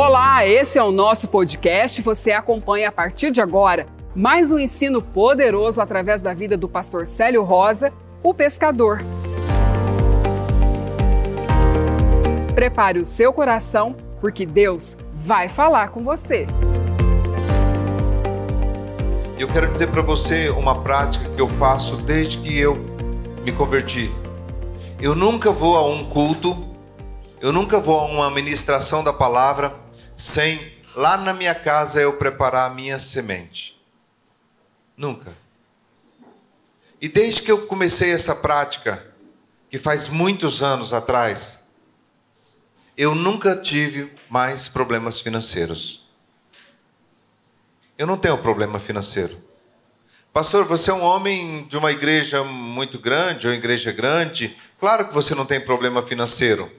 Olá, esse é o nosso podcast. Você acompanha a partir de agora mais um ensino poderoso através da vida do pastor Célio Rosa, o pescador. Prepare o seu coração, porque Deus vai falar com você. Eu quero dizer para você uma prática que eu faço desde que eu me converti. Eu nunca vou a um culto, eu nunca vou a uma ministração da palavra sem lá na minha casa eu preparar a minha semente. Nunca. E desde que eu comecei essa prática, que faz muitos anos atrás, eu nunca tive mais problemas financeiros. Eu não tenho problema financeiro. Pastor, você é um homem de uma igreja muito grande ou igreja grande, claro que você não tem problema financeiro.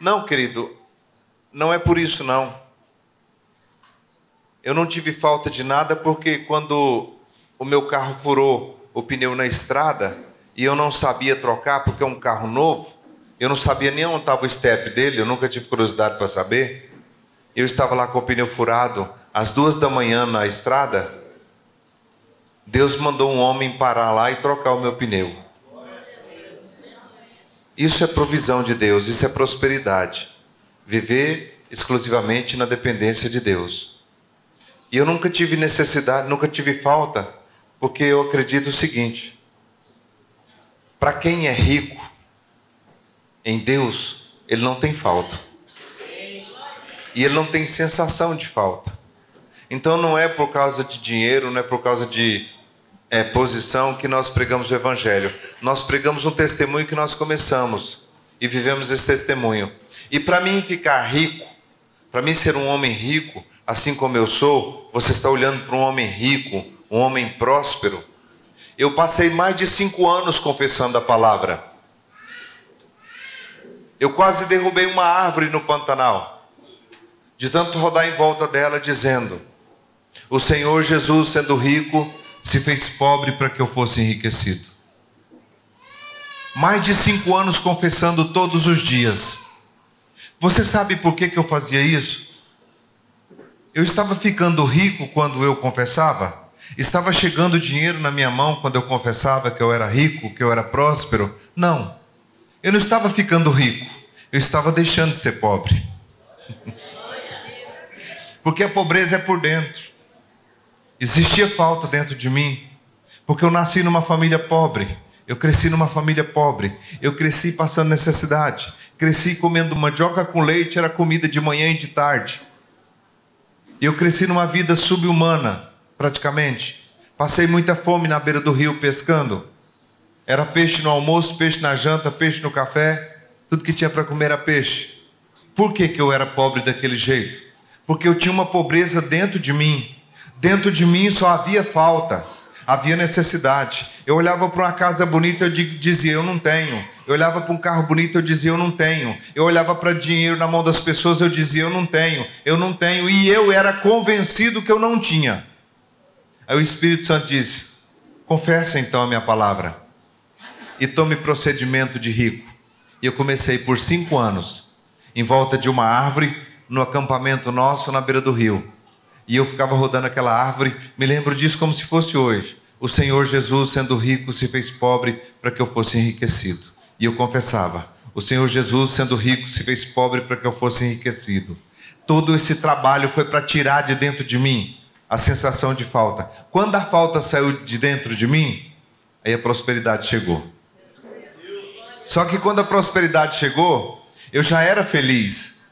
Não, querido, não é por isso não. Eu não tive falta de nada porque quando o meu carro furou o pneu na estrada e eu não sabia trocar porque é um carro novo, eu não sabia nem onde estava o step dele, eu nunca tive curiosidade para saber. Eu estava lá com o pneu furado às duas da manhã na estrada. Deus mandou um homem parar lá e trocar o meu pneu. Isso é provisão de Deus, isso é prosperidade. Viver exclusivamente na dependência de Deus. E eu nunca tive necessidade, nunca tive falta, porque eu acredito o seguinte: para quem é rico em Deus, ele não tem falta. E ele não tem sensação de falta. Então não é por causa de dinheiro, não é por causa de é, posição que nós pregamos o Evangelho. Nós pregamos um testemunho que nós começamos e vivemos esse testemunho. E para mim ficar rico, para mim ser um homem rico, assim como eu sou, você está olhando para um homem rico, um homem próspero. Eu passei mais de cinco anos confessando a palavra. Eu quase derrubei uma árvore no Pantanal, de tanto rodar em volta dela, dizendo: O Senhor Jesus, sendo rico, se fez pobre para que eu fosse enriquecido. Mais de cinco anos confessando todos os dias. Você sabe por que, que eu fazia isso? Eu estava ficando rico quando eu confessava? Estava chegando dinheiro na minha mão quando eu confessava que eu era rico, que eu era próspero? Não. Eu não estava ficando rico. Eu estava deixando de ser pobre. Porque a pobreza é por dentro. Existia falta dentro de mim. Porque eu nasci numa família pobre. Eu cresci numa família pobre. Eu cresci passando necessidade. Cresci comendo mandioca com leite, era comida de manhã e de tarde. Eu cresci numa vida subhumana, praticamente. Passei muita fome na beira do rio pescando. Era peixe no almoço, peixe na janta, peixe no café. Tudo que tinha para comer era peixe. Por que, que eu era pobre daquele jeito? Porque eu tinha uma pobreza dentro de mim. Dentro de mim só havia falta havia necessidade. Eu olhava para uma casa bonita, eu dizia, eu não tenho. Eu olhava para um carro bonito, eu dizia, eu não tenho. Eu olhava para dinheiro na mão das pessoas, eu dizia, eu não tenho, eu não tenho. E eu era convencido que eu não tinha. Aí o Espírito Santo disse: confessa então a minha palavra e tome procedimento de rico. E eu comecei por cinco anos, em volta de uma árvore, no acampamento nosso na beira do rio e eu ficava rodando aquela árvore. Me lembro disso como se fosse hoje. O Senhor Jesus, sendo rico, se fez pobre para que eu fosse enriquecido. E eu confessava: O Senhor Jesus, sendo rico, se fez pobre para que eu fosse enriquecido. Todo esse trabalho foi para tirar de dentro de mim a sensação de falta. Quando a falta saiu de dentro de mim, aí a prosperidade chegou. Só que quando a prosperidade chegou, eu já era feliz.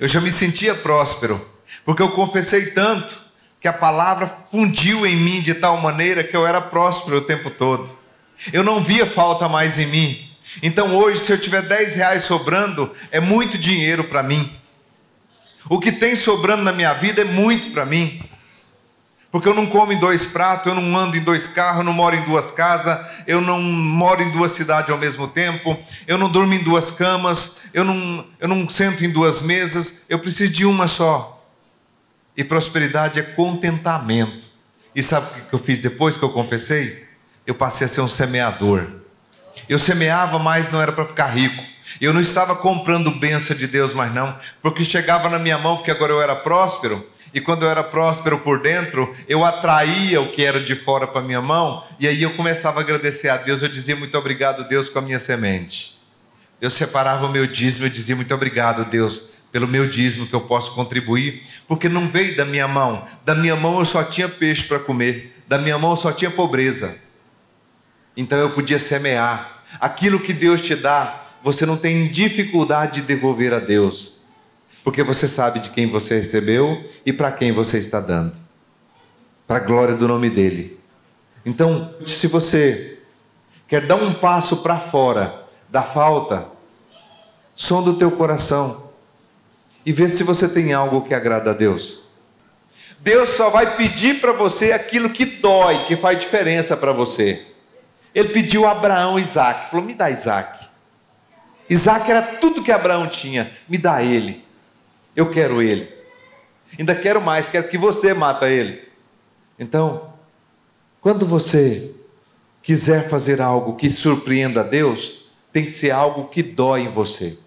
Eu já me sentia próspero porque eu confessei tanto que a palavra fundiu em mim de tal maneira que eu era próspero o tempo todo. Eu não via falta mais em mim. Então hoje, se eu tiver 10 reais sobrando, é muito dinheiro para mim. O que tem sobrando na minha vida é muito para mim. Porque eu não como em dois pratos, eu não ando em dois carros, eu não moro em duas casas, eu não moro em duas cidades ao mesmo tempo, eu não durmo em duas camas, eu não, eu não sento em duas mesas, eu preciso de uma só. E prosperidade é contentamento. E sabe o que eu fiz depois que eu confessei? Eu passei a ser um semeador. Eu semeava, mas não era para ficar rico. Eu não estava comprando bênção de Deus mais não, porque chegava na minha mão, porque agora eu era próspero, e quando eu era próspero por dentro, eu atraía o que era de fora para minha mão, e aí eu começava a agradecer a Deus, eu dizia muito obrigado, Deus, com a minha semente. Eu separava o meu dízimo, eu dizia muito obrigado, Deus, pelo meu dízimo que eu posso contribuir, porque não veio da minha mão. Da minha mão eu só tinha peixe para comer, da minha mão eu só tinha pobreza. Então eu podia semear. Aquilo que Deus te dá, você não tem dificuldade de devolver a Deus, porque você sabe de quem você recebeu e para quem você está dando, para a glória do nome dEle. Então, se você quer dar um passo para fora da falta, som do teu coração e vê se você tem algo que agrada a Deus. Deus só vai pedir para você aquilo que dói, que faz diferença para você. Ele pediu a Abraão Isaac, falou: me dá Isaac. Isaac era tudo que Abraão tinha. Me dá ele. Eu quero ele. Ainda quero mais, quero que você mata ele. Então, quando você quiser fazer algo que surpreenda a Deus, tem que ser algo que dói em você.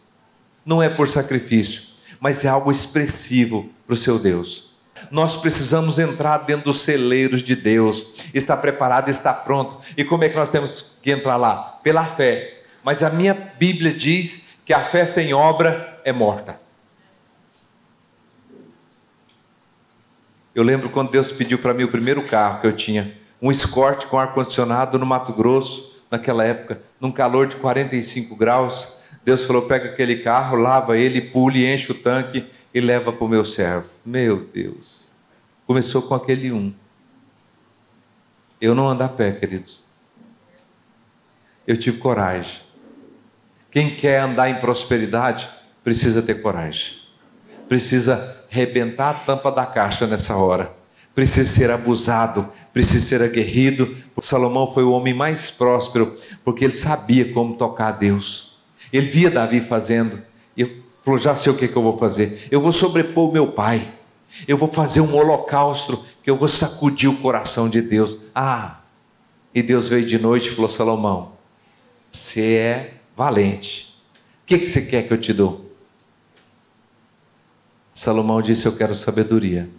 Não é por sacrifício, mas é algo expressivo para o seu Deus. Nós precisamos entrar dentro dos celeiros de Deus, está preparado, está pronto. E como é que nós temos que entrar lá? Pela fé. Mas a minha Bíblia diz que a fé sem obra é morta. Eu lembro quando Deus pediu para mim o primeiro carro que eu tinha, um Escort com ar-condicionado no Mato Grosso, naquela época, num calor de 45 graus. Deus falou: pega aquele carro, lava ele, pule, enche o tanque e leva para o meu servo. Meu Deus. Começou com aquele um. Eu não ando a pé, queridos. Eu tive coragem. Quem quer andar em prosperidade precisa ter coragem. Precisa rebentar a tampa da caixa nessa hora. Precisa ser abusado, precisa ser aguerrido. Salomão foi o homem mais próspero porque ele sabia como tocar a Deus. Ele via Davi fazendo e falou: Já sei o que, que eu vou fazer. Eu vou sobrepor o meu pai. Eu vou fazer um holocausto que eu vou sacudir o coração de Deus. Ah! E Deus veio de noite e falou: Salomão, você é valente. O que, que você quer que eu te dou? Salomão disse: Eu quero sabedoria.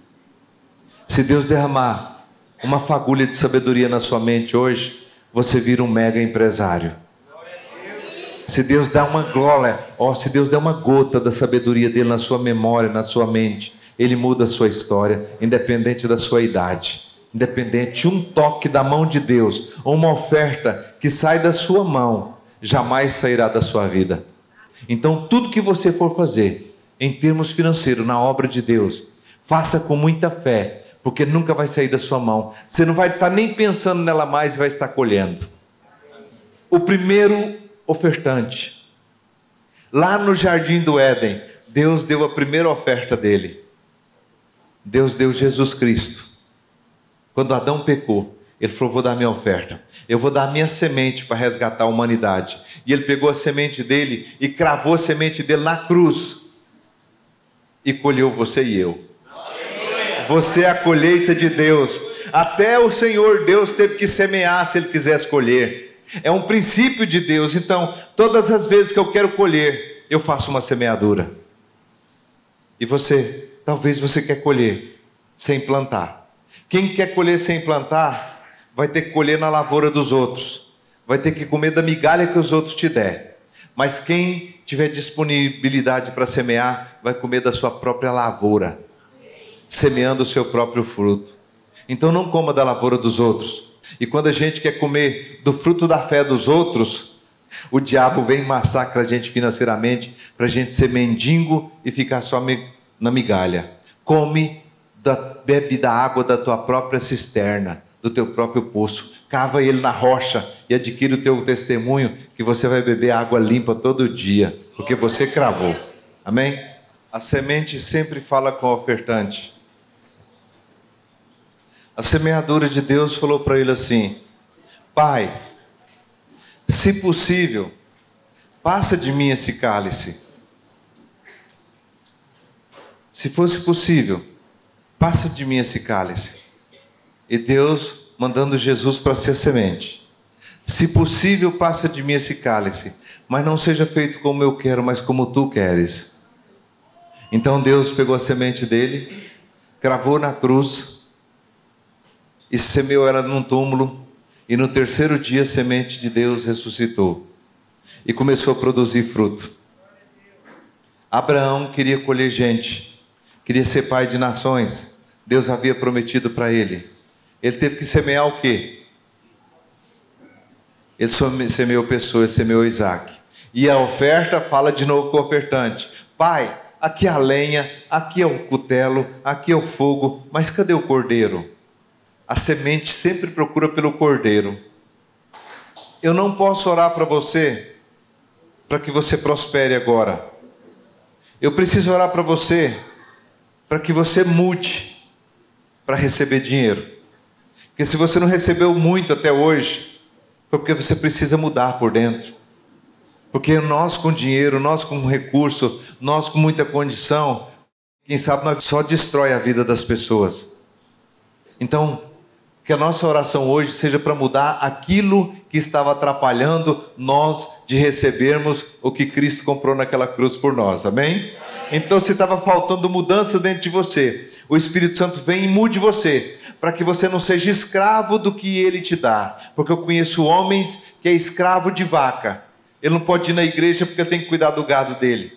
Se Deus derramar uma fagulha de sabedoria na sua mente hoje, você vira um mega empresário. Se Deus dá uma glória, ó, se Deus der uma gota da sabedoria dele na sua memória, na sua mente, ele muda a sua história, independente da sua idade, independente de um toque da mão de Deus, uma oferta que sai da sua mão, jamais sairá da sua vida. Então, tudo que você for fazer, em termos financeiros, na obra de Deus, faça com muita fé, porque nunca vai sair da sua mão. Você não vai estar nem pensando nela mais e vai estar colhendo. O primeiro ofertante, lá no jardim do Éden, Deus deu a primeira oferta dele. Deus deu Jesus Cristo. Quando Adão pecou, ele falou: Vou dar minha oferta. Eu vou dar minha semente para resgatar a humanidade. E ele pegou a semente dele e cravou a semente dele na cruz. E colheu você e eu. Você é a colheita de Deus. Até o Senhor Deus teve que semear se ele quisesse colher. É um princípio de Deus. Então, todas as vezes que eu quero colher, eu faço uma semeadura. E você, talvez você quer colher sem plantar. Quem quer colher sem plantar, vai ter que colher na lavoura dos outros, vai ter que comer da migalha que os outros te der. Mas quem tiver disponibilidade para semear, vai comer da sua própria lavoura, semeando o seu próprio fruto. Então não coma da lavoura dos outros. E quando a gente quer comer do fruto da fé dos outros, o diabo vem e massacra a gente financeiramente para a gente ser mendigo e ficar só na migalha. Come, da, bebe da água da tua própria cisterna do teu próprio poço. Cava ele na rocha e adquire o teu testemunho que você vai beber água limpa todo dia, porque você cravou. Amém? A semente sempre fala com o ofertante. A semeadura de Deus falou para ele assim: Pai, se possível, passa de mim esse cálice. Se fosse possível, passa de mim esse cálice e Deus mandando Jesus para ser semente. Se possível, passa de mim esse cálice, mas não seja feito como eu quero, mas como tu queres. Então Deus pegou a semente dele, cravou na cruz e semeou ela num túmulo, e no terceiro dia a semente de Deus ressuscitou e começou a produzir fruto. Abraão queria colher gente, queria ser pai de nações. Deus havia prometido para ele. Ele teve que semear o quê? Ele semeou pessoas, semeou Isaac. E a oferta fala de novo com o ofertante: Pai, aqui é a lenha, aqui é o cutelo, aqui é o fogo, mas cadê o cordeiro? A semente sempre procura pelo cordeiro. Eu não posso orar para você para que você prospere agora. Eu preciso orar para você para que você mude para receber dinheiro. Porque se você não recebeu muito até hoje, foi porque você precisa mudar por dentro. Porque nós com dinheiro, nós com recurso, nós com muita condição, quem sabe nós só destrói a vida das pessoas. Então, que a nossa oração hoje seja para mudar aquilo que estava atrapalhando nós de recebermos o que Cristo comprou naquela cruz por nós, amém? Então, se estava faltando mudança dentro de você, o Espírito Santo vem e mude você, para que você não seja escravo do que ele te dá, porque eu conheço homens que é escravo de vaca, ele não pode ir na igreja porque tem que cuidar do gado dele.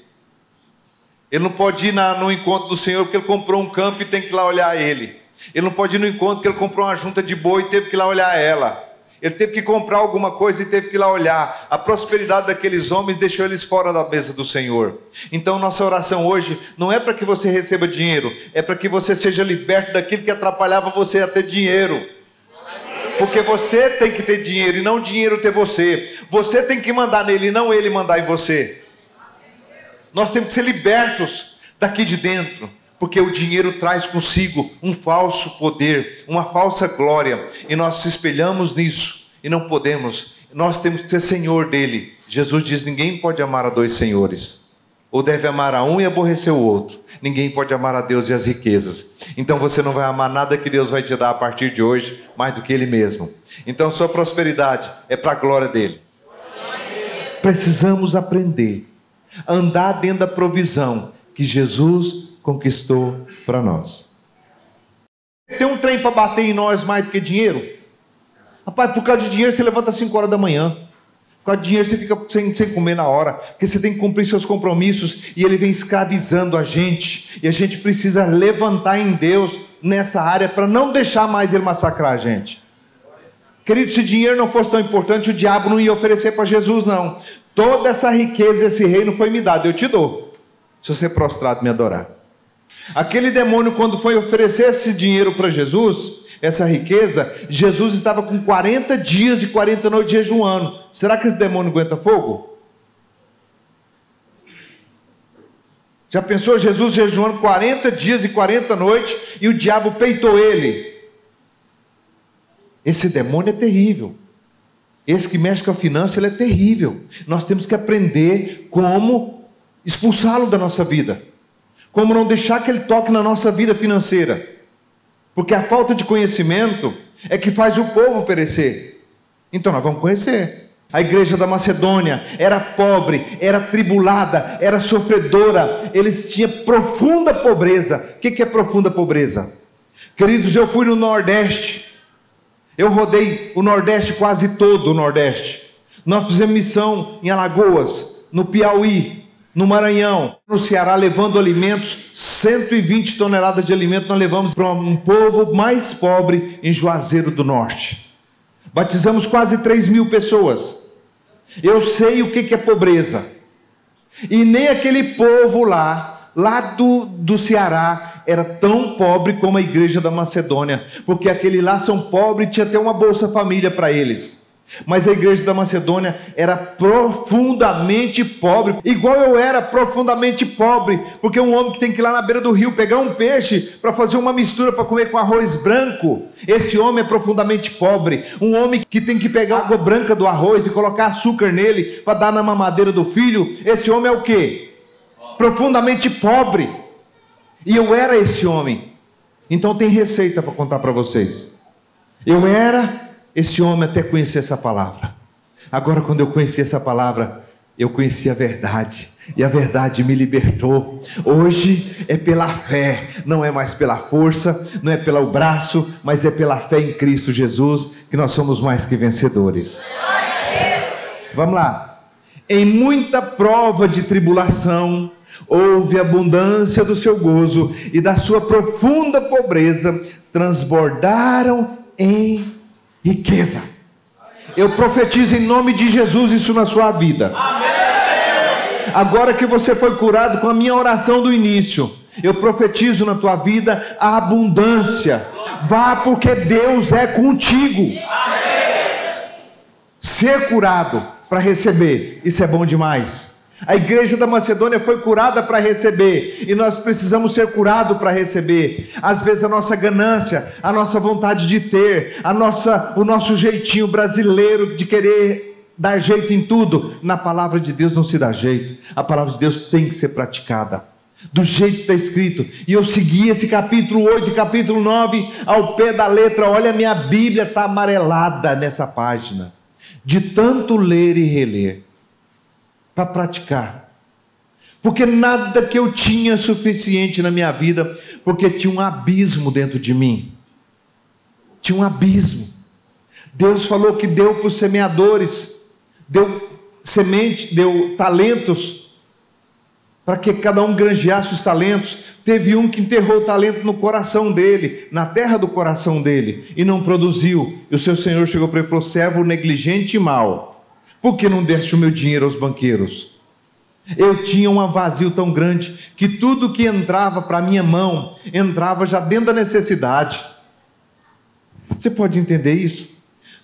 Ele não pode ir na, no encontro do Senhor porque ele comprou um campo e tem que ir lá olhar ele. Ele não pode ir no encontro porque ele comprou uma junta de boi e teve que ir lá olhar ela. Ele teve que comprar alguma coisa e teve que ir lá olhar. A prosperidade daqueles homens deixou eles fora da mesa do Senhor. Então, nossa oração hoje não é para que você receba dinheiro, é para que você seja liberto daquilo que atrapalhava você a ter dinheiro. Porque você tem que ter dinheiro e não o dinheiro ter você. Você tem que mandar nele e não ele mandar em você. Nós temos que ser libertos daqui de dentro porque o dinheiro traz consigo um falso poder, uma falsa glória, e nós se espelhamos nisso e não podemos. Nós temos que ser senhor dele. Jesus diz: ninguém pode amar a dois senhores, ou deve amar a um e aborrecer o outro. Ninguém pode amar a Deus e as riquezas. Então você não vai amar nada que Deus vai te dar a partir de hoje, mais do que Ele mesmo. Então sua prosperidade é para a glória dele. Precisamos aprender a andar dentro da provisão que Jesus conquistou para nós. Tem um trem para bater em nós mais do que dinheiro? Rapaz, por causa de dinheiro você levanta às 5 horas da manhã. Por causa de dinheiro você fica sem, sem comer na hora, porque você tem que cumprir seus compromissos e ele vem escravizando a gente. E a gente precisa levantar em Deus nessa área para não deixar mais ele massacrar a gente. Querido, se dinheiro não fosse tão importante, o diabo não ia oferecer para Jesus, não. Toda essa riqueza, esse reino foi me dado, eu te dou. Se você prostrado me adorar. Aquele demônio, quando foi oferecer esse dinheiro para Jesus, essa riqueza, Jesus estava com 40 dias e 40 noites jejuando. Será que esse demônio aguenta fogo? Já pensou Jesus jejuando 40 dias e 40 noites e o diabo peitou ele? Esse demônio é terrível. Esse que mexe com a finança, ele é terrível. Nós temos que aprender como expulsá-lo da nossa vida como não deixar que ele toque na nossa vida financeira. Porque a falta de conhecimento é que faz o povo perecer. Então nós vamos conhecer. A igreja da Macedônia era pobre, era tribulada, era sofredora, eles tinham profunda pobreza. O que é profunda pobreza? Queridos, eu fui no Nordeste, eu rodei o Nordeste quase todo o Nordeste. Nós fizemos missão em Alagoas, no Piauí, no Maranhão, no Ceará, levando alimentos, 120 toneladas de alimento nós levamos para um povo mais pobre em Juazeiro do Norte. Batizamos quase 3 mil pessoas. Eu sei o que é pobreza. E nem aquele povo lá, lá do, do Ceará, era tão pobre como a igreja da Macedônia, porque aquele lá são pobres e tinha até uma Bolsa Família para eles. Mas a igreja da Macedônia era profundamente pobre, igual eu era profundamente pobre, porque um homem que tem que ir lá na beira do rio pegar um peixe para fazer uma mistura para comer com arroz branco, esse homem é profundamente pobre. Um homem que tem que pegar água branca do arroz e colocar açúcar nele para dar na mamadeira do filho, esse homem é o que? Profundamente pobre. E eu era esse homem. Então tem receita para contar para vocês. Eu era esse homem até conhecer essa palavra. Agora, quando eu conheci essa palavra, eu conheci a verdade. E a verdade me libertou. Hoje é pela fé, não é mais pela força, não é pelo braço, mas é pela fé em Cristo Jesus que nós somos mais que vencedores. Vamos lá. Em muita prova de tribulação, houve abundância do seu gozo e da sua profunda pobreza transbordaram em riqueza. Eu profetizo em nome de Jesus isso na sua vida. Agora que você foi curado com a minha oração do início, eu profetizo na tua vida a abundância. Vá porque Deus é contigo. Ser curado para receber, isso é bom demais. A igreja da Macedônia foi curada para receber, e nós precisamos ser curados para receber. Às vezes a nossa ganância, a nossa vontade de ter, a nossa, o nosso jeitinho brasileiro de querer dar jeito em tudo, na palavra de Deus não se dá jeito. A palavra de Deus tem que ser praticada. Do jeito que está escrito, e eu segui esse capítulo 8 e capítulo 9 ao pé da letra. Olha, minha Bíblia está amarelada nessa página, de tanto ler e reler para praticar. Porque nada que eu tinha suficiente na minha vida, porque tinha um abismo dentro de mim. Tinha um abismo. Deus falou que deu para os semeadores, deu semente, deu talentos, para que cada um granjeasse os talentos. Teve um que enterrou o talento no coração dele, na terra do coração dele, e não produziu. E o seu senhor chegou para ele e falou: servo negligente e mau por que não deste o meu dinheiro aos banqueiros? Eu tinha um vazio tão grande que tudo que entrava para minha mão entrava já dentro da necessidade. Você pode entender isso?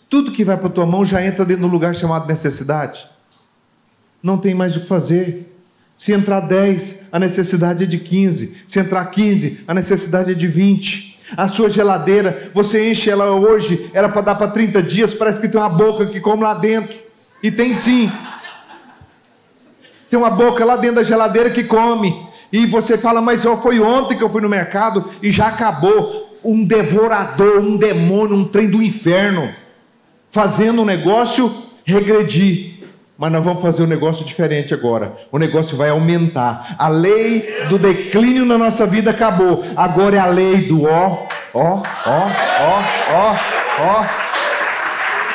Tudo que vai para tua mão já entra dentro do lugar chamado necessidade. Não tem mais o que fazer. Se entrar 10, a necessidade é de 15. Se entrar 15, a necessidade é de 20. A sua geladeira, você enche ela hoje, era para dar para 30 dias, parece que tem uma boca que come lá dentro. E tem sim. Tem uma boca lá dentro da geladeira que come. E você fala, mas ó, foi ontem que eu fui no mercado e já acabou. Um devorador, um demônio, um trem do inferno, fazendo um negócio regredir. Mas nós vamos fazer um negócio diferente agora. O negócio vai aumentar. A lei do declínio na nossa vida acabou. Agora é a lei do ó, ó, ó, ó, ó, ó.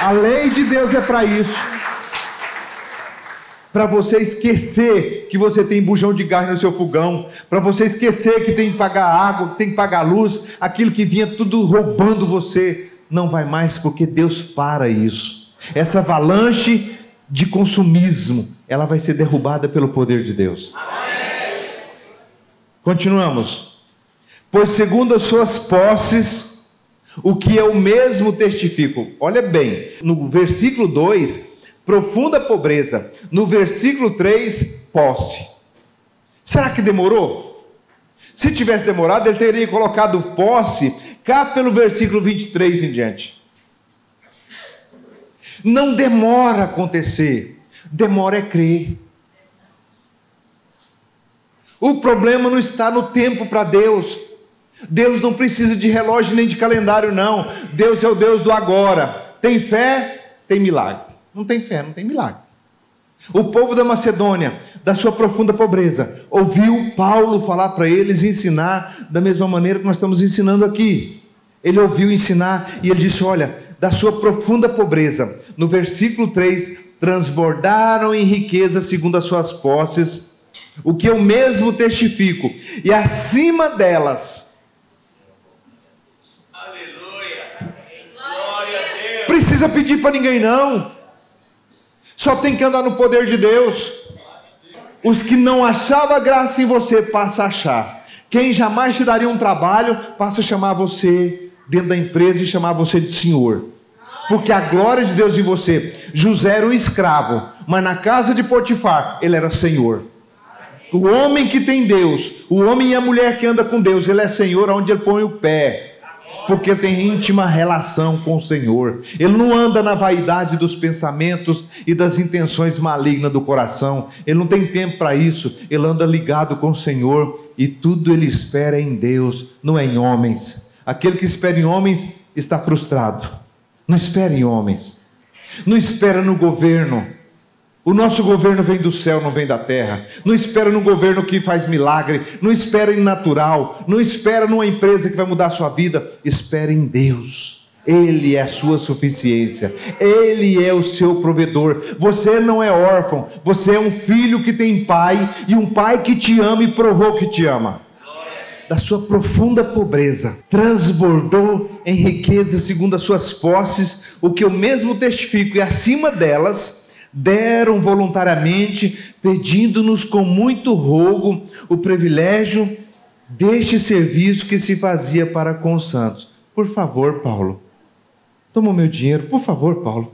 A lei de Deus é para isso para você esquecer que você tem bujão de gás no seu fogão, para você esquecer que tem que pagar água, que tem que pagar luz, aquilo que vinha tudo roubando você, não vai mais porque Deus para isso. Essa avalanche de consumismo, ela vai ser derrubada pelo poder de Deus. Continuamos. Pois segundo as suas posses, o que eu mesmo testifico. Olha bem, no versículo 2, profunda pobreza. No versículo 3, posse. Será que demorou? Se tivesse demorado, ele teria colocado posse cá pelo versículo 23 em diante. Não demora acontecer, demora é crer. O problema não está no tempo para Deus. Deus não precisa de relógio nem de calendário, não. Deus é o Deus do agora. Tem fé, tem milagre. Não tem fé, não tem milagre. O povo da Macedônia, da sua profunda pobreza, ouviu Paulo falar para eles ensinar da mesma maneira que nós estamos ensinando aqui. Ele ouviu ensinar e ele disse: Olha, da sua profunda pobreza, no versículo 3, transbordaram em riqueza segundo as suas posses, o que eu mesmo testifico, e acima delas. Aleluia! Glória a Deus! Precisa pedir para ninguém, não. Só tem que andar no poder de Deus. Os que não achavam graça em você, passa a achar. Quem jamais te daria um trabalho, passa a chamar você dentro da empresa e chamar você de senhor. Porque a glória de Deus em você. José era um escravo, mas na casa de Potifar, ele era senhor. O homem que tem Deus, o homem e a mulher que anda com Deus, ele é senhor onde ele põe o pé porque tem íntima relação com o Senhor. Ele não anda na vaidade dos pensamentos e das intenções malignas do coração. Ele não tem tempo para isso. Ele anda ligado com o Senhor e tudo ele espera em Deus, não é em homens. Aquele que espera em homens está frustrado. Não espere em homens. Não espera no governo. O nosso governo vem do céu, não vem da terra. Não espera no governo que faz milagre. Não espera em natural. Não espera numa empresa que vai mudar a sua vida. Espera em Deus. Ele é a sua suficiência, Ele é o seu provedor. Você não é órfão, você é um filho que tem pai e um pai que te ama e provou que te ama. Da sua profunda pobreza, transbordou em riqueza segundo as suas posses, o que eu mesmo testifico, e acima delas, deram voluntariamente, pedindo-nos com muito rogo o privilégio deste serviço que se fazia para com os santos. Por favor, Paulo, Toma o meu dinheiro, por favor, Paulo.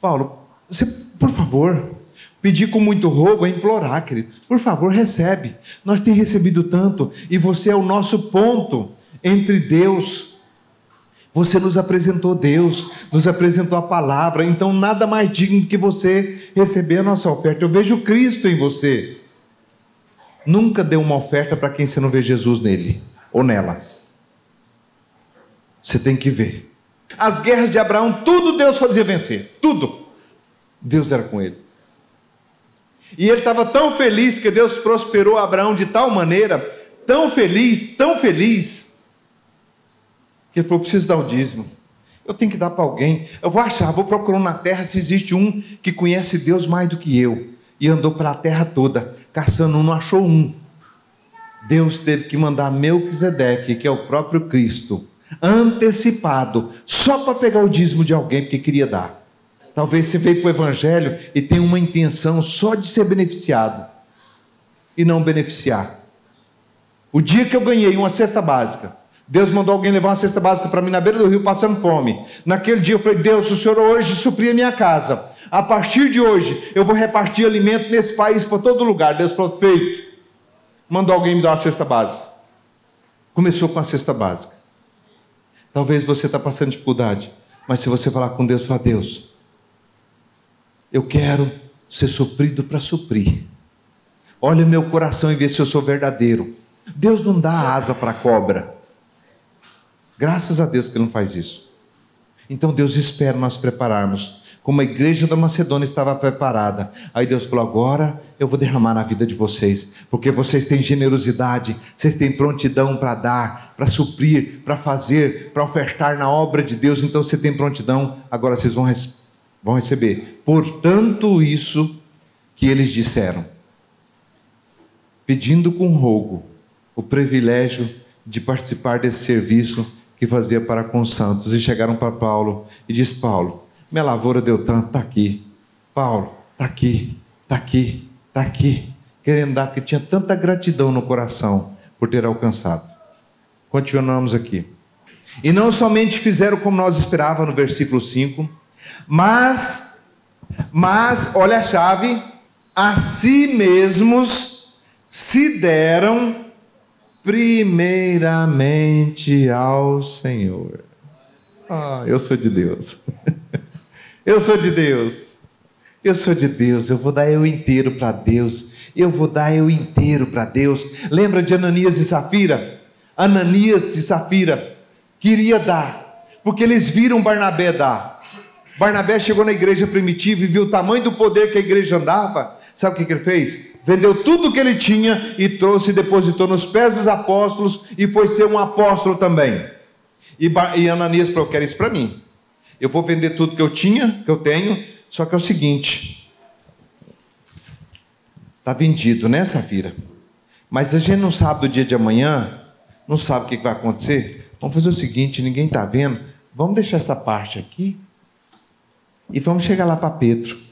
Paulo, você, por favor, pedir com muito rogo é implorar, querido. Por favor, recebe. Nós temos recebido tanto e você é o nosso ponto entre Deus. Você nos apresentou Deus, nos apresentou a palavra, então nada mais digno que você receber a nossa oferta. Eu vejo Cristo em você. Nunca dê uma oferta para quem você não vê Jesus nele ou nela. Você tem que ver. As guerras de Abraão, tudo Deus fazia vencer. Tudo. Deus era com ele. E ele estava tão feliz porque Deus prosperou Abraão de tal maneira, tão feliz, tão feliz, que ele falou: preciso dar o dízimo. Eu tenho que dar para alguém. Eu vou achar, vou procurar na terra se existe um que conhece Deus mais do que eu. E andou pela terra toda, caçando um, não achou um. Deus teve que mandar Melquisedeque, que é o próprio Cristo, antecipado, só para pegar o dízimo de alguém porque queria dar. Talvez você veio para o Evangelho e tem uma intenção só de ser beneficiado e não beneficiar. O dia que eu ganhei uma cesta básica, Deus mandou alguém levar uma cesta básica para mim na beira do rio passando fome. Naquele dia eu falei: Deus, o Senhor hoje supria minha casa. A partir de hoje eu vou repartir alimento nesse país para todo lugar. Deus falou: feito. Mandou alguém me dar uma cesta básica. Começou com a cesta básica. Talvez você está passando dificuldade, mas se você falar com Deus, fala, Deus, eu quero ser suprido para suprir. Olha o meu coração e vê se eu sou verdadeiro. Deus não dá asa para cobra. Graças a Deus que Ele não faz isso. Então Deus espera nós prepararmos como a igreja da Macedônia estava preparada. Aí Deus falou: agora eu vou derramar na vida de vocês, porque vocês têm generosidade, vocês têm prontidão para dar, para suprir, para fazer, para ofertar na obra de Deus. Então você tem prontidão, agora vocês vão, vão receber. Portanto, isso que eles disseram, pedindo com rogo o privilégio de participar desse serviço que fazia para com os santos. E chegaram para Paulo e disse: Paulo minha lavoura deu tanto, está aqui. Paulo, está aqui, está aqui, está aqui. Querendo dar, porque tinha tanta gratidão no coração por ter alcançado. Continuamos aqui. E não somente fizeram como nós esperávamos no versículo 5, mas, mas, olha a chave, a si mesmos se deram primeiramente ao Senhor. Ah, eu sou de Deus. Eu sou de Deus. Eu sou de Deus. Eu vou dar eu inteiro para Deus. Eu vou dar eu inteiro para Deus. Lembra de Ananias e Safira? Ananias e Safira queria dar, porque eles viram Barnabé dar. Barnabé chegou na igreja primitiva e viu o tamanho do poder que a igreja andava. Sabe o que, ele fez? Vendeu tudo que ele tinha e trouxe e depositou nos pés dos apóstolos e foi ser um apóstolo também. E, e Ananias falou: Eu quero isso para mim. Eu vou vender tudo que eu tinha, que eu tenho, só que é o seguinte: está vendido, né, Safira? Mas a gente não sabe do dia de amanhã, não sabe o que vai acontecer. Vamos fazer o seguinte: ninguém está vendo, vamos deixar essa parte aqui e vamos chegar lá para Pedro.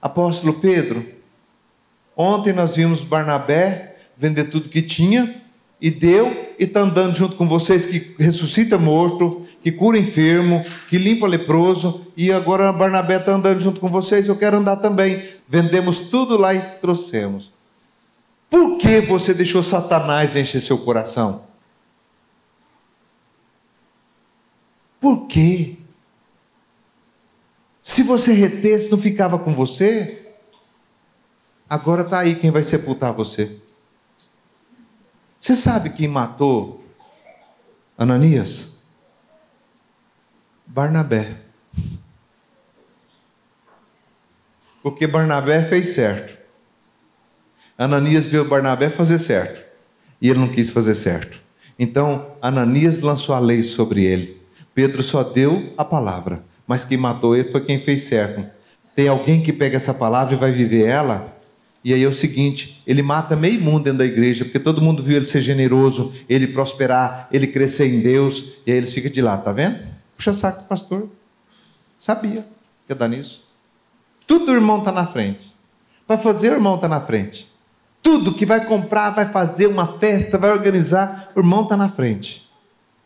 Apóstolo Pedro, ontem nós vimos Barnabé vender tudo que tinha e deu, e está andando junto com vocês que ressuscita morto, que cura enfermo, que limpa leproso, e agora Barnabé está andando junto com vocês, eu quero andar também. Vendemos tudo lá e trouxemos. Por que você deixou Satanás encher seu coração? Por quê? Se você retesse, não ficava com você? Agora está aí quem vai sepultar você. Você sabe quem matou Ananias? Barnabé. Porque Barnabé fez certo. Ananias viu Barnabé fazer certo. E ele não quis fazer certo. Então, Ananias lançou a lei sobre ele. Pedro só deu a palavra. Mas quem matou ele foi quem fez certo. Tem alguém que pega essa palavra e vai viver ela? E aí é o seguinte: ele mata meio mundo dentro da igreja, porque todo mundo viu ele ser generoso, ele prosperar, ele crescer em Deus, e aí eles ficam de lá, tá vendo? Puxa saco, pastor. Sabia que ia dar nisso. Tudo o irmão está na frente. Para fazer, o irmão está na frente. Tudo que vai comprar, vai fazer uma festa, vai organizar, o irmão está na frente.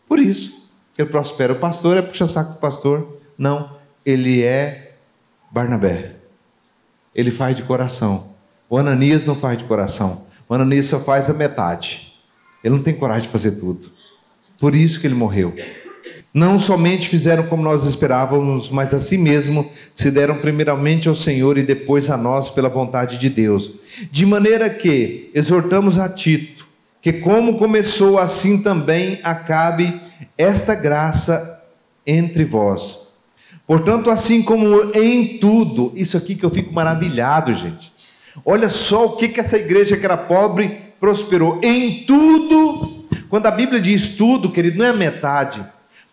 Por isso, ele prospera. O pastor é puxa saco do pastor. Não, ele é Barnabé. Ele faz de coração. O Ananias não faz de coração. O Ananias só faz a metade. Ele não tem coragem de fazer tudo. Por isso que ele morreu. Não somente fizeram como nós esperávamos, mas assim mesmo se deram primeiramente ao Senhor e depois a nós pela vontade de Deus. De maneira que exortamos a Tito que, como começou, assim também acabe esta graça entre vós. Portanto, assim como em tudo, isso aqui que eu fico maravilhado, gente. Olha só o que, que essa igreja que era pobre prosperou. Em tudo, quando a Bíblia diz tudo, querido, não é metade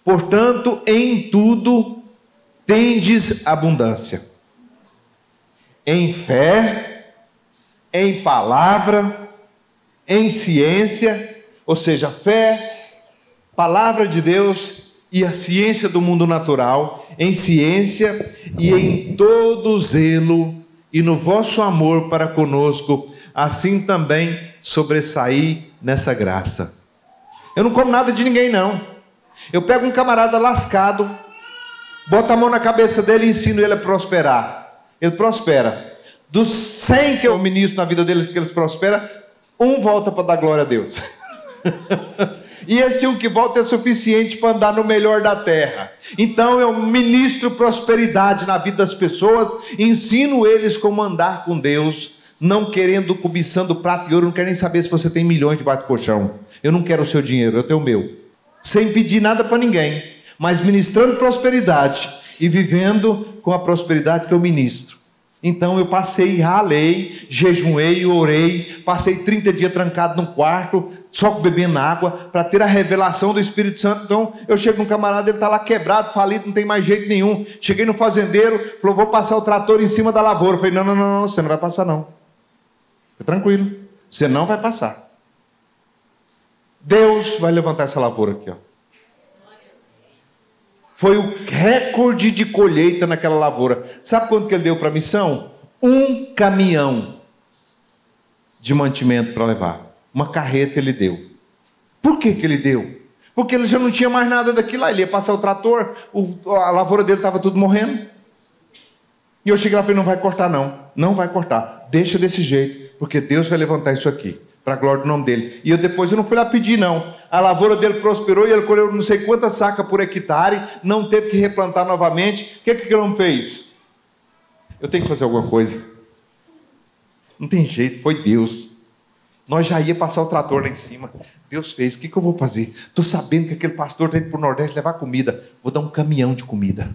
Portanto, em tudo tendes abundância. Em fé, em palavra, em ciência, ou seja, fé, palavra de Deus e a ciência do mundo natural, em ciência e em todo zelo e no vosso amor para conosco, assim também sobressair nessa graça. Eu não como nada de ninguém, não. Eu pego um camarada lascado, boto a mão na cabeça dele e ensino ele a prosperar. Ele prospera. Dos 100 que eu ministro na vida deles que eles prosperam, um volta para dar glória a Deus. e esse um que volta é suficiente para andar no melhor da terra. Então eu ministro prosperidade na vida das pessoas, ensino eles como andar com Deus, não querendo, cobiçando prato e ouro, não quero nem saber se você tem milhões de bate-colchão. Eu não quero o seu dinheiro, eu tenho o meu sem pedir nada para ninguém, mas ministrando prosperidade e vivendo com a prosperidade que eu ministro. Então eu passei, ralei, jejuei, orei, passei 30 dias trancado num quarto, só bebendo água, para ter a revelação do Espírito Santo. Então eu chego num camarada, ele está lá quebrado, falido, não tem mais jeito nenhum. Cheguei no fazendeiro, falou: vou passar o trator em cima da lavoura. Eu falei: não, não, não, não você não vai passar, não. Fica tranquilo, você não vai passar. Deus vai levantar essa lavoura aqui, ó. Foi o recorde de colheita naquela lavoura. Sabe quanto que ele deu para a missão? Um caminhão de mantimento para levar. Uma carreta ele deu. Por que, que ele deu? Porque ele já não tinha mais nada daquilo lá. Ele ia passar o trator, o, a lavoura dele estava tudo morrendo. E eu cheguei lá e falei: não vai cortar, não. Não vai cortar. Deixa desse jeito, porque Deus vai levantar isso aqui para a glória do nome dele. E eu depois eu não fui lá pedir, não. A lavoura dele prosperou e ele colheu não sei quantas sacas por hectare, não teve que replantar novamente. O que, que ele não fez? Eu tenho que fazer alguma coisa. Não tem jeito, foi Deus. Nós já ia passar o trator lá em cima. Deus fez, o que, que eu vou fazer? Estou sabendo que aquele pastor está indo para o Nordeste levar comida. Vou dar um caminhão de comida.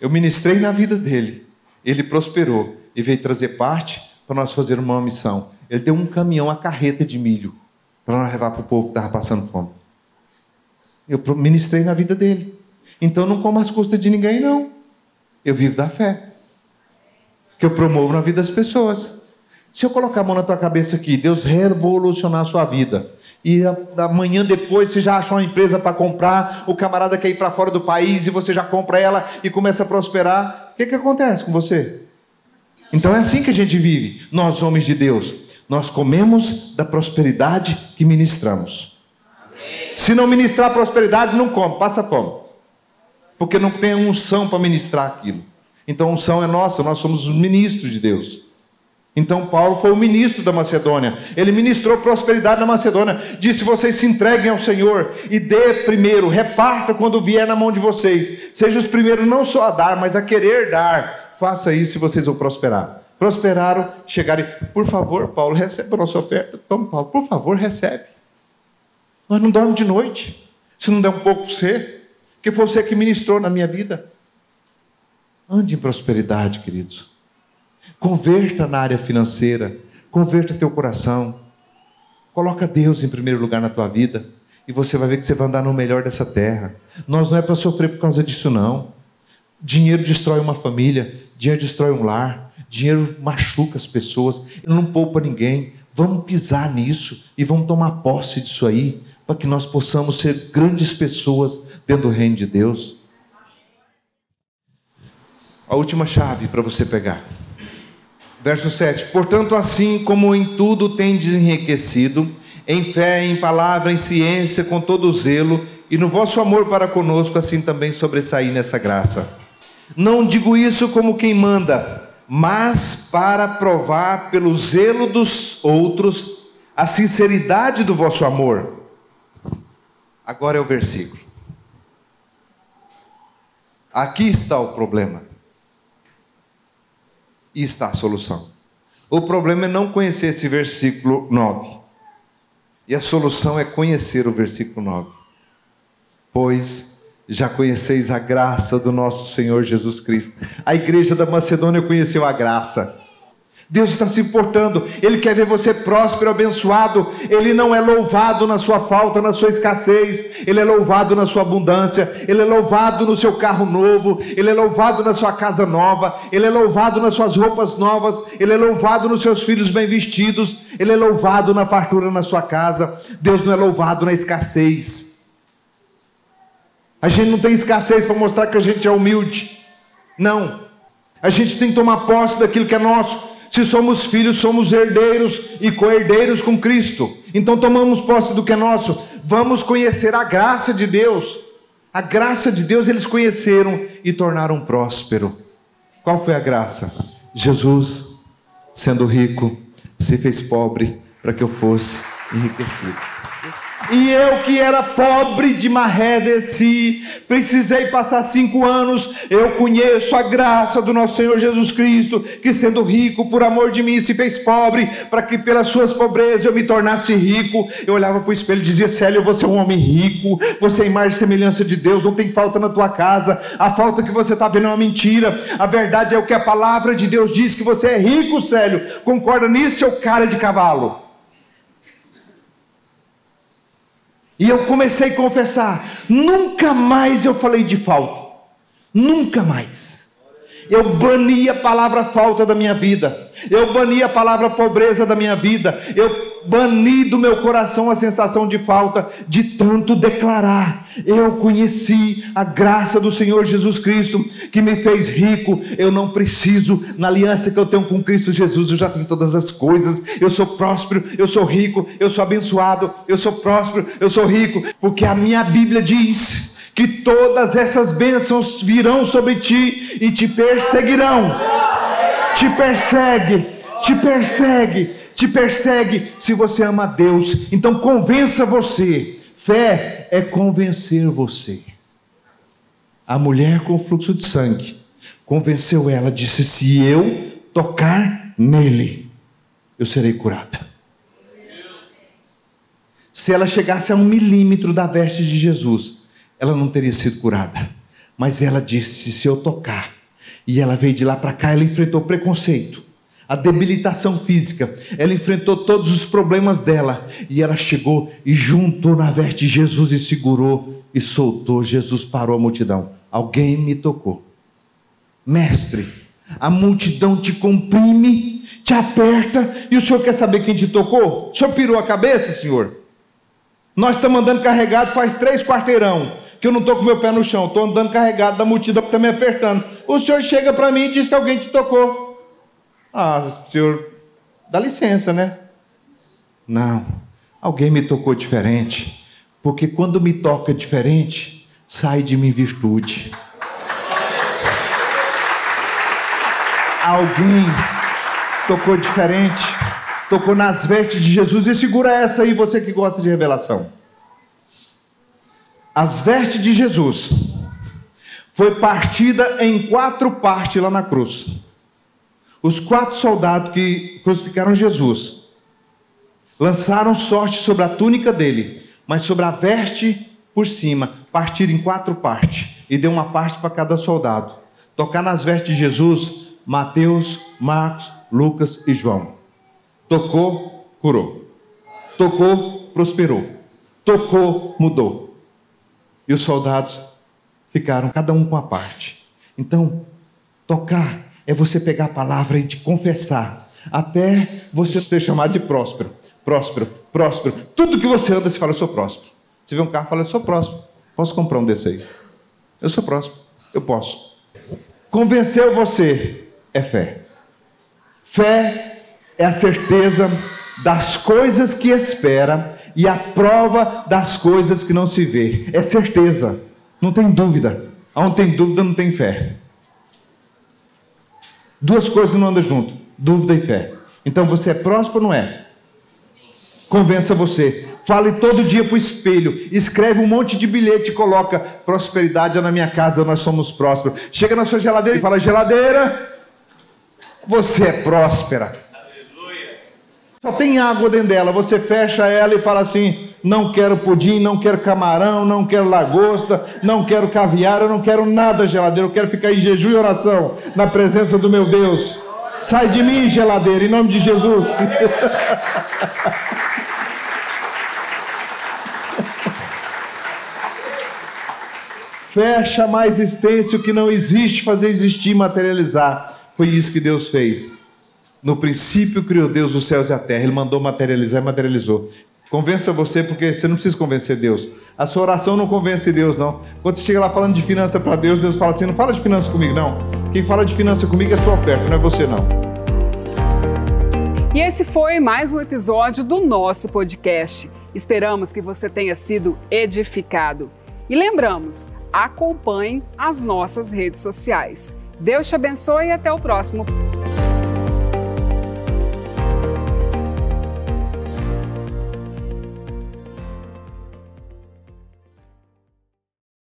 Eu ministrei na vida dele. Ele prosperou e veio trazer parte para nós fazer uma missão. Ele deu um caminhão, a carreta de milho, para levar para o povo que estava passando fome. Eu ministrei na vida dele. Então não como as custas de ninguém, não. Eu vivo da fé. Que eu promovo na vida das pessoas. Se eu colocar a mão na tua cabeça aqui, Deus revolucionar a sua vida, e amanhã depois você já achou uma empresa para comprar, o camarada quer ir para fora do país e você já compra ela e começa a prosperar, o que, que acontece com você? Então é assim que a gente vive, nós homens de Deus. Nós comemos da prosperidade que ministramos. Se não ministrar prosperidade, não come, passa fome. Porque não tem unção para ministrar aquilo. Então a unção é nossa, nós somos os ministros de Deus. Então Paulo foi o ministro da Macedônia. Ele ministrou prosperidade na Macedônia. Disse: vocês se entreguem ao Senhor e dê primeiro, reparta quando vier na mão de vocês. Seja os primeiros não só a dar, mas a querer dar faça isso e vocês vão prosperar. Prosperaram, chegaram e, por favor, Paulo, recebe a nossa oferta. Toma, Paulo, por favor, recebe. Nós não dormimos de noite. Se não der um pouco para você, que foi você que ministrou na minha vida. Ande em prosperidade, queridos. Converta na área financeira, converta teu coração. Coloca Deus em primeiro lugar na tua vida e você vai ver que você vai andar no melhor dessa terra. Nós não é para sofrer por causa disso não. Dinheiro destrói uma família, dinheiro destrói um lar, dinheiro machuca as pessoas, ele não poupa ninguém. Vamos pisar nisso e vamos tomar posse disso aí, para que nós possamos ser grandes pessoas dentro do reino de Deus. A última chave para você pegar. Verso 7: Portanto, assim como em tudo tem enriquecido, em fé, em palavra, em ciência, com todo zelo, e no vosso amor para conosco, assim também sobressair nessa graça. Não digo isso como quem manda, mas para provar pelo zelo dos outros a sinceridade do vosso amor. Agora é o versículo. Aqui está o problema. E está a solução. O problema é não conhecer esse versículo 9. E a solução é conhecer o versículo 9. Pois já conheceis a graça do nosso Senhor Jesus Cristo. A igreja da Macedônia conheceu a graça. Deus está se importando, Ele quer ver você próspero, abençoado. Ele não é louvado na sua falta, na sua escassez, Ele é louvado na sua abundância, Ele é louvado no seu carro novo, Ele é louvado na sua casa nova, Ele é louvado nas suas roupas novas, Ele é louvado nos seus filhos bem vestidos, Ele é louvado na fartura na sua casa. Deus não é louvado na escassez. A gente não tem escassez para mostrar que a gente é humilde. Não. A gente tem que tomar posse daquilo que é nosso. Se somos filhos, somos herdeiros e co-herdeiros com Cristo. Então tomamos posse do que é nosso. Vamos conhecer a graça de Deus. A graça de Deus eles conheceram e tornaram próspero. Qual foi a graça? Jesus, sendo rico, se fez pobre para que eu fosse enriquecido. E eu que era pobre de maré desci, precisei passar cinco anos. Eu conheço a graça do nosso Senhor Jesus Cristo, que sendo rico por amor de mim se fez pobre, para que pelas suas pobrezas eu me tornasse rico. Eu olhava para o espelho e dizia: Célio, você é um homem rico, você é imagem e semelhança de Deus, não tem falta na tua casa. A falta que você está vendo é uma mentira. A verdade é o que a palavra de Deus diz: que você é rico, Célio. Concorda nisso, seu cara de cavalo? E eu comecei a confessar: nunca mais eu falei de falta. Nunca mais. Eu bani a palavra falta da minha vida. Eu bani a palavra pobreza da minha vida. Eu bani do meu coração a sensação de falta de tanto declarar. Eu conheci a graça do Senhor Jesus Cristo que me fez rico. Eu não preciso, na aliança que eu tenho com Cristo Jesus, eu já tenho todas as coisas. Eu sou próspero, eu sou rico, eu sou abençoado, eu sou próspero, eu sou rico, porque a minha Bíblia diz que todas essas bênçãos virão sobre ti e te perseguirão. Te persegue, te persegue, te persegue se você ama a Deus. Então convença você. Fé é convencer você. A mulher com fluxo de sangue convenceu ela, disse: Se eu tocar nele, eu serei curada. Se ela chegasse a um milímetro da veste de Jesus, ela não teria sido curada. Mas ela disse: se eu tocar. E ela veio de lá para cá, ela enfrentou preconceito, a debilitação física, ela enfrentou todos os problemas dela. E ela chegou e juntou na veste de Jesus e segurou e soltou. Jesus parou a multidão. Alguém me tocou. Mestre, a multidão te comprime, te aperta, e o senhor quer saber quem te tocou? O senhor pirou a cabeça, senhor? Nós estamos andando carregado faz três quarteirão que eu não estou com meu pé no chão, estou andando carregado da multidão que está me apertando. O senhor chega para mim e diz que alguém te tocou. Ah, senhor, dá licença, né? Não, alguém me tocou diferente, porque quando me toca diferente, sai de mim virtude. Alguém tocou diferente, tocou nas vestes de Jesus e segura essa aí, você que gosta de revelação as vestes de Jesus foi partida em quatro partes lá na cruz. Os quatro soldados que crucificaram Jesus lançaram sorte sobre a túnica dele, mas sobre a veste por cima, partir em quatro partes e deu uma parte para cada soldado. Tocar nas vestes de Jesus, Mateus, Marcos, Lucas e João. Tocou, curou. Tocou, prosperou. Tocou, mudou. E os soldados ficaram cada um com a parte. Então, tocar é você pegar a palavra e te confessar, até você ser chamado de próspero. Próspero, próspero. Tudo que você anda, você fala, eu sou próspero. Você vê um carro, fala, eu sou próspero. Posso comprar um desse aí? Eu sou próspero. Eu posso. Convenceu você é fé. Fé é a certeza das coisas que espera e a prova das coisas que não se vê. É certeza, não tem dúvida. Onde tem dúvida, não tem fé. Duas coisas não andam junto: dúvida e fé. Então você é próspero ou não é? Convença você. Fale todo dia para o espelho. Escreve um monte de bilhete e coloca: prosperidade é na minha casa, nós somos prósperos. Chega na sua geladeira e fala: geladeira, você é próspera. Só tem água dentro dela. Você fecha ela e fala assim: não quero pudim, não quero camarão, não quero lagosta, não quero caviar, eu não quero nada geladeira. Eu quero ficar em jejum e oração na presença do meu Deus. Sai de mim, geladeira, em nome de Jesus. Fecha mais existência o que não existe, fazer existir, materializar. Foi isso que Deus fez. No princípio criou Deus os céus e a terra. Ele mandou materializar e materializou. Convença você, porque você não precisa convencer Deus. A sua oração não convence Deus, não. Quando você chega lá falando de finança para Deus, Deus fala assim: não fala de finança comigo, não. Quem fala de finança comigo é sua oferta, não é você, não. E esse foi mais um episódio do nosso podcast. Esperamos que você tenha sido edificado. E lembramos, acompanhe as nossas redes sociais. Deus te abençoe e até o próximo